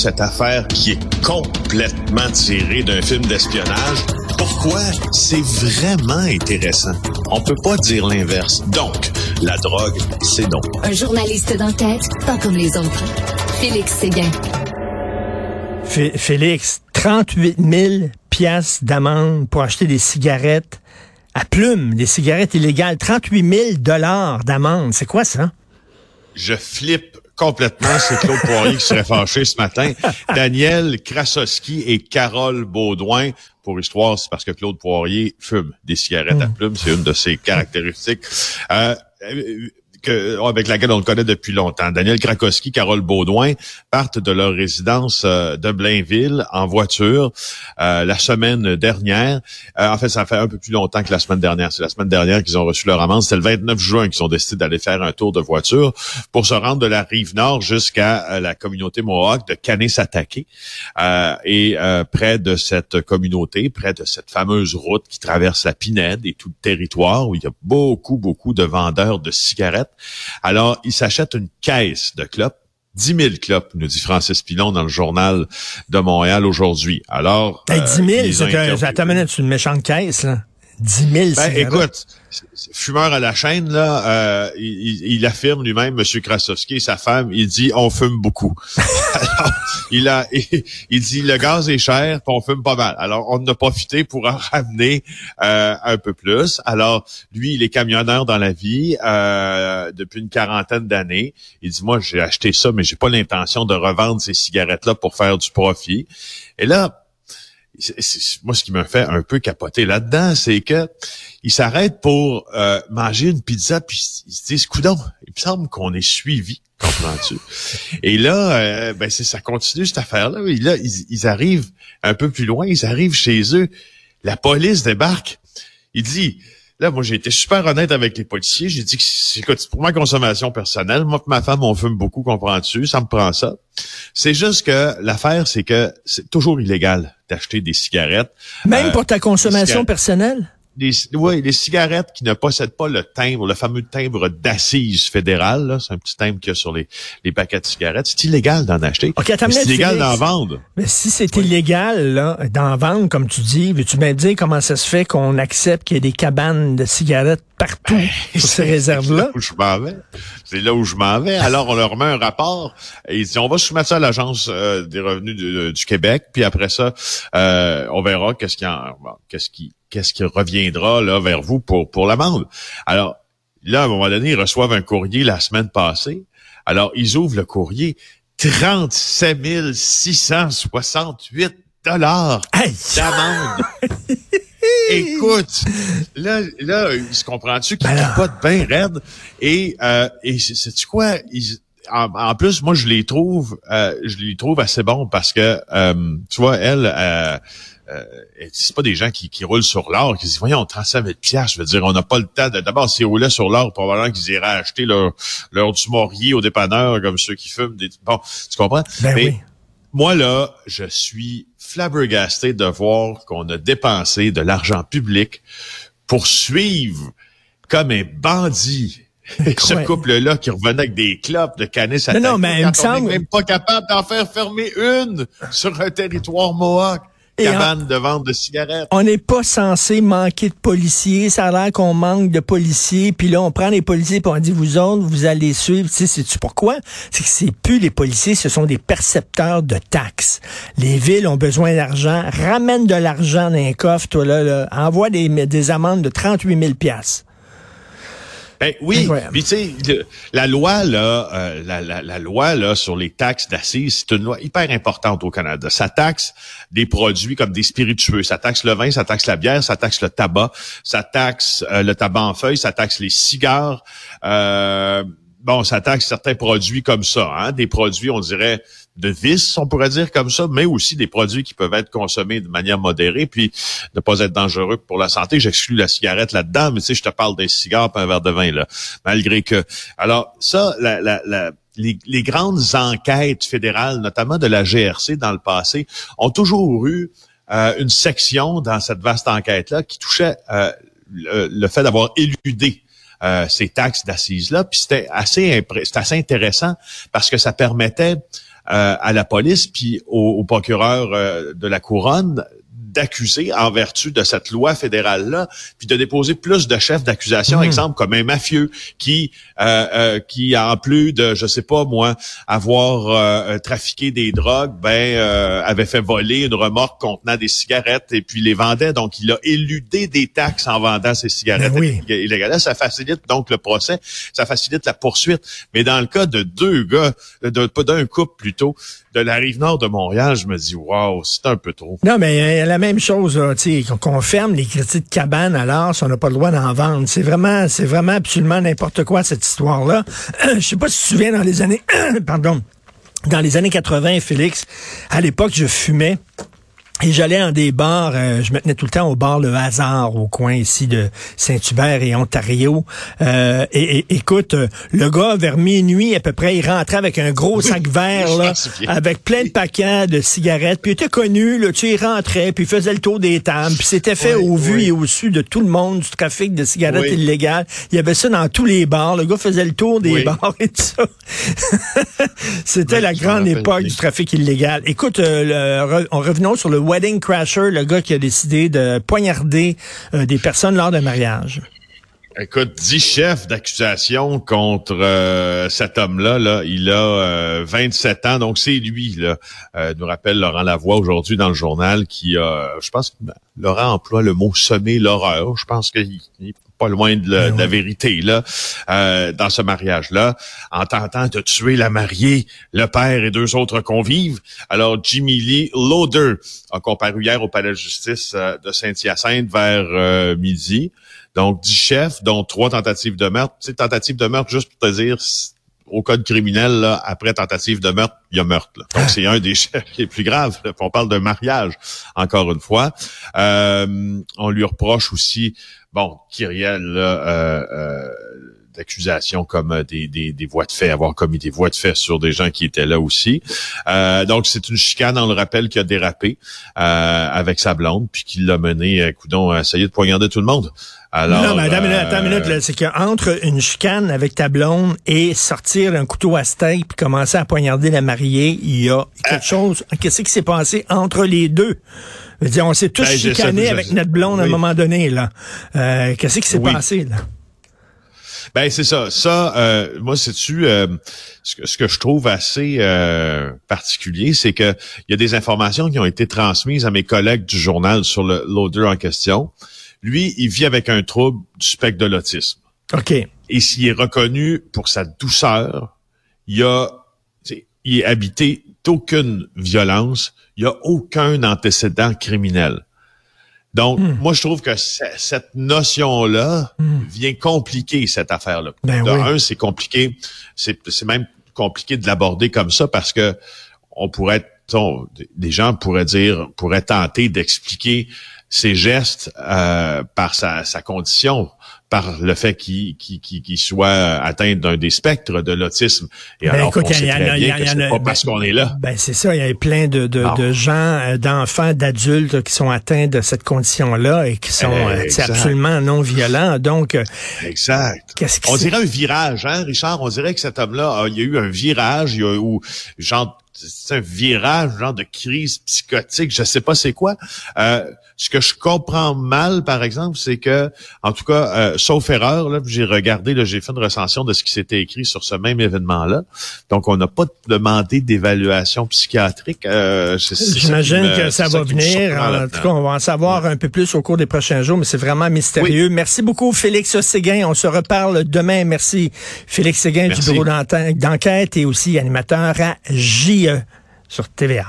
cette affaire qui est complètement tirée d'un film d'espionnage. Pourquoi? C'est vraiment intéressant? On peut pas dire l'inverse. Donc, la drogue, c'est non. Un journaliste d'enquête, pas comme les autres. Félix Séguin. Félix, 38 000 piastres d'amende pour acheter des cigarettes à plume, des cigarettes illégales. 38 000 dollars d'amende. C'est quoi ça? Je flippe complètement. C'est Claude Poirier qui serait fâché ce matin. Daniel Krasowski et Carole Baudouin. Pour histoire, c'est parce que Claude Poirier fume des cigarettes à hmm. plume. C'est une de ses caractéristiques. Euh, que, avec laquelle on le connaît depuis longtemps. Daniel Krakowski, Carole Baudouin partent de leur résidence euh, de Blainville en voiture euh, la semaine dernière. Euh, en fait, ça fait un peu plus longtemps que la semaine dernière. C'est la semaine dernière qu'ils ont reçu leur amende. C'était le 29 juin qu'ils ont décidé d'aller faire un tour de voiture pour se rendre de la rive nord jusqu'à la communauté Mohawk de Kanesatake. et près de cette communauté, près de cette fameuse route qui traverse la Pinède et tout le territoire où il y a beaucoup, beaucoup de vendeurs de cigarettes alors, il s'achète une caisse de clopes 10 000 clopes, nous dit Francis Pilon dans le journal de Montréal aujourd'hui. Alors, 10 000, euh, c'est une méchante caisse, là. 10 000 ben, écoute, fumeur à la chaîne, là, euh, il, affirme lui-même, M. Krasowski et sa femme, il dit on fume beaucoup. Alors, il a il, dit le gaz est cher, puis on fume pas mal. Alors, on en a profité pour en ramener euh, un peu plus. Alors, lui, il est camionneur dans la vie euh, depuis une quarantaine d'années. Il dit Moi, j'ai acheté ça, mais j'ai pas l'intention de revendre ces cigarettes-là pour faire du profit. Et là, moi, ce qui me fait un peu capoter là-dedans, c'est que il s'arrête pour euh, manger une pizza, puis ils se disent, coudon, il me semble qu'on est suivi, comprends-tu? Et là, euh, ben ça continue cette affaire-là. Et là, ils, arrivent un peu plus loin, ils arrivent chez eux, la police débarque. Il dit, Là, moi, j'ai été super honnête avec les policiers. J'ai dit que c'est pour ma consommation personnelle. Moi ma femme, on fume beaucoup, comprends-tu? Ça me prend ça. C'est juste que l'affaire, c'est que c'est toujours illégal d'acheter des cigarettes. Même euh, pour ta consommation personnelle? oui, les cigarettes qui ne possèdent pas le timbre, le fameux timbre d'assises fédérale, c'est un petit timbre qu'il y a sur les, les paquets de cigarettes. C'est illégal d'en acheter. c'est illégal d'en vendre. Mais si c'est illégal d'en vendre, comme tu dis, veux-tu bien dire comment ça se fait qu'on accepte qu'il y ait des cabanes de cigarettes partout ben, sur ces réserves-là? Je m'en vais. C'est là où je m'en vais. Alors, on leur met un rapport et ils disent, on va soumettre ça à l'Agence euh, des revenus du Québec, puis après ça, euh, on verra qu'est-ce qui qu'est-ce qui reviendra là vers vous pour, pour l'amende. Alors, là, à un moment donné, ils reçoivent un courrier la semaine passée. Alors, ils ouvrent le courrier. 37 668 dollars d'amende. Écoute, là, là, il se comprend-tu qu'il n'y pas de bain raide? Et, euh, et c'est quoi? en, plus, moi, je les trouve, euh, je les trouve assez bons parce que, euh, tu vois, elle, euh, euh, c'est pas des gens qui, qui roulent sur l'or, qui disent, voyons, 35 000 piastres, je veux dire, on n'a pas le temps de, d'abord, s'ils roulaient sur l'or, probablement qu'ils iraient acheter leur, leur du morier au dépanneur, comme ceux qui fument des, bon, tu comprends? Ben Mais, moi, là, je suis flabbergasté de voir qu'on a dépensé de l'argent public pour suivre comme un bandit ce couple-là qui revenait avec des clopes de canis à Non, non, mais il me semble... même pas capable d'en faire fermer une sur un territoire Mohawk cabane de vente de cigarettes. On n'est pas censé manquer de policiers. Ça a l'air qu'on manque de policiers. Puis là, on prend les policiers et on dit, vous autres, vous allez suivre. Tu sais, sais-tu pourquoi? C'est que c'est plus les policiers, ce sont des percepteurs de taxes. Les villes ont besoin d'argent. Ramène de l'argent dans un coffre, toi, là. là. Envoie des, des amendes de 38 000 piastres. Ben oui, puis tu sais, la loi là, euh, la, la, la, loi là sur les taxes d'assises, c'est une loi hyper importante au Canada. Ça taxe des produits comme des spiritueux, ça taxe le vin, ça taxe la bière, ça taxe le tabac, ça taxe euh, le tabac en feuilles, ça taxe les cigares. Euh, bon, ça taxe certains produits comme ça, hein, des produits, on dirait de vice, on pourrait dire comme ça, mais aussi des produits qui peuvent être consommés de manière modérée, puis ne pas être dangereux pour la santé. J'exclus la cigarette là-dedans, mais tu je te parle des cigares et un verre de vin, là, malgré que... Alors, ça, les, grandes enquêtes fédérales, notamment de la GRC dans le passé, ont toujours eu euh, une section dans cette vaste enquête-là qui touchait euh, le, fait d'avoir éludé euh, ces taxes d'assises-là. Puis c'était assez, assez intéressant parce que ça permettait à la police puis au, au procureur de la couronne d'accuser en vertu de cette loi fédérale-là, puis de déposer plus de chefs d'accusation, hmm. exemple comme un mafieux qui, euh, euh, qui en plus de, je sais pas moi, avoir euh, trafiqué des drogues, ben avait fait voler une remorque contenant des cigarettes et puis les vendait. Donc il a éludé des taxes en vendant ces cigarettes ben illégales. Ça facilite donc le procès, ça facilite la poursuite. Mais dans le cas de deux gars, d'un couple plutôt, de la rive nord de Montréal, je me dis, waouh, c'est un peu trop. Non, mais la même chose, tu sais, qu'on ferme les critiques de cabane si on n'a pas le droit d'en vendre. C'est vraiment, c'est vraiment absolument n'importe quoi, cette histoire-là. je sais pas si tu te souviens dans les années, pardon, dans les années 80, Félix, à l'époque, je fumais. Et j'allais en des bars, euh, je me tenais tout le temps au bar Le Hasard, au coin ici de Saint-Hubert et Ontario. Euh, et, écoute, euh, le gars, vers minuit à peu près, il rentrait avec un gros sac vert, là, avec plein de paquets de cigarettes. Puis il était connu, là, tu sais, il rentrait, puis il faisait le tour des tables. Puis c'était fait au vu et au su de tout le monde du trafic de cigarettes illégales. Il y avait ça dans tous les bars. Le gars faisait le tour des bars et tout ça. c'était la grande époque du trafic illégal. Écoute, le, on revenons sur le wedding crasher, le gars qui a décidé de poignarder euh, des personnes lors d'un mariage. Écoute, dix chefs d'accusation contre euh, cet homme-là. Là, il a 27 euh, ans, donc c'est lui. Là, nous rappelle Laurent Lavoie aujourd'hui dans le journal qui a, je pense, que Laurent emploie le mot semer l'horreur. Je pense qu'il pas loin de, la, ben vérité là euh, dans ce mariage-là, en tentant de tuer la mariée, le père et deux autres convives. Alors Jimmy Lee Lauder a comparu hier au palais de justice euh, de Saint-Hyacinthe vers euh, midi. Donc dix chefs, dont trois tentatives de meurtre. Tu sais, tentative de meurtre, juste pour te dire, au code criminel, là, après tentative de meurtre, il y a meurtre. Donc, c'est un des chefs qui est plus grave. On parle d'un mariage, encore une fois. on lui reproche aussi bon, Kyriel, là, euh, euh, d'accusations comme euh, des, des, voies de fait, avoir commis des voies de fait sur des gens qui étaient là aussi. Euh, donc, c'est une chicane, on le rappelle, qui a dérapé euh, avec sa blonde, puis qui l'a mené, euh, coudon, à essayer de poignarder tout le monde. Alors, non, mais attends, euh, attends une minute, c'est qu'entre une chicane avec ta blonde et sortir un couteau à steak puis commencer à poignarder la mariée, il y a quelque chose. Qu'est-ce qui s'est passé entre les deux? dire, on s'est tous ben, chicanés avec notre blonde à un moment donné, là. Euh, qu'est-ce qui s'est passé, là? Ben c'est ça. Ça, euh, moi, c'est-tu euh, ce, que, ce que je trouve assez euh, particulier, c'est que il y a des informations qui ont été transmises à mes collègues du journal sur le loader en question. Lui, il vit avec un trouble du spectre de l'autisme. OK. Et s'il est reconnu pour sa douceur, il a, il est habité d'aucune violence, il n'y a aucun antécédent criminel. Donc, hmm. moi, je trouve que cette notion-là hmm. vient compliquer cette affaire-là. Ben un, c'est compliqué, c'est même compliqué de l'aborder comme ça parce que on pourrait, des gens pourraient dire, pourraient tenter d'expliquer ses gestes euh, par sa, sa condition par le fait qu'il soit atteint d'un des spectres de l'autisme. Et ben, alors, écoute, on sait très bien que c'est pas parce qu'on est là. Ben c'est ça, il y a plein de, de, de gens, euh, d'enfants, d'adultes qui sont atteints de cette condition-là et qui sont euh, absolument non violents. Donc, euh, exact. Qu'est-ce on dirait un virage, hein, Richard? On dirait que cet homme-là, il y a eu un virage, il y a eu genre c'est un virage, genre de crise psychotique, je sais pas c'est quoi. Euh, ce que je comprends mal, par exemple, c'est que, en tout cas, euh, sauf erreur, là, j'ai regardé, là, j'ai fait une recension de ce qui s'était écrit sur ce même événement-là. Donc, on n'a pas demandé d'évaluation psychiatrique. Euh, J'imagine que ça va venir. En tout cas, on va en savoir un peu plus au cours des prochains jours, mais c'est vraiment mystérieux. Merci beaucoup, Félix Séguin. On se reparle demain. Merci, Félix Séguin du bureau d'enquête et aussi animateur à JE sur TVA.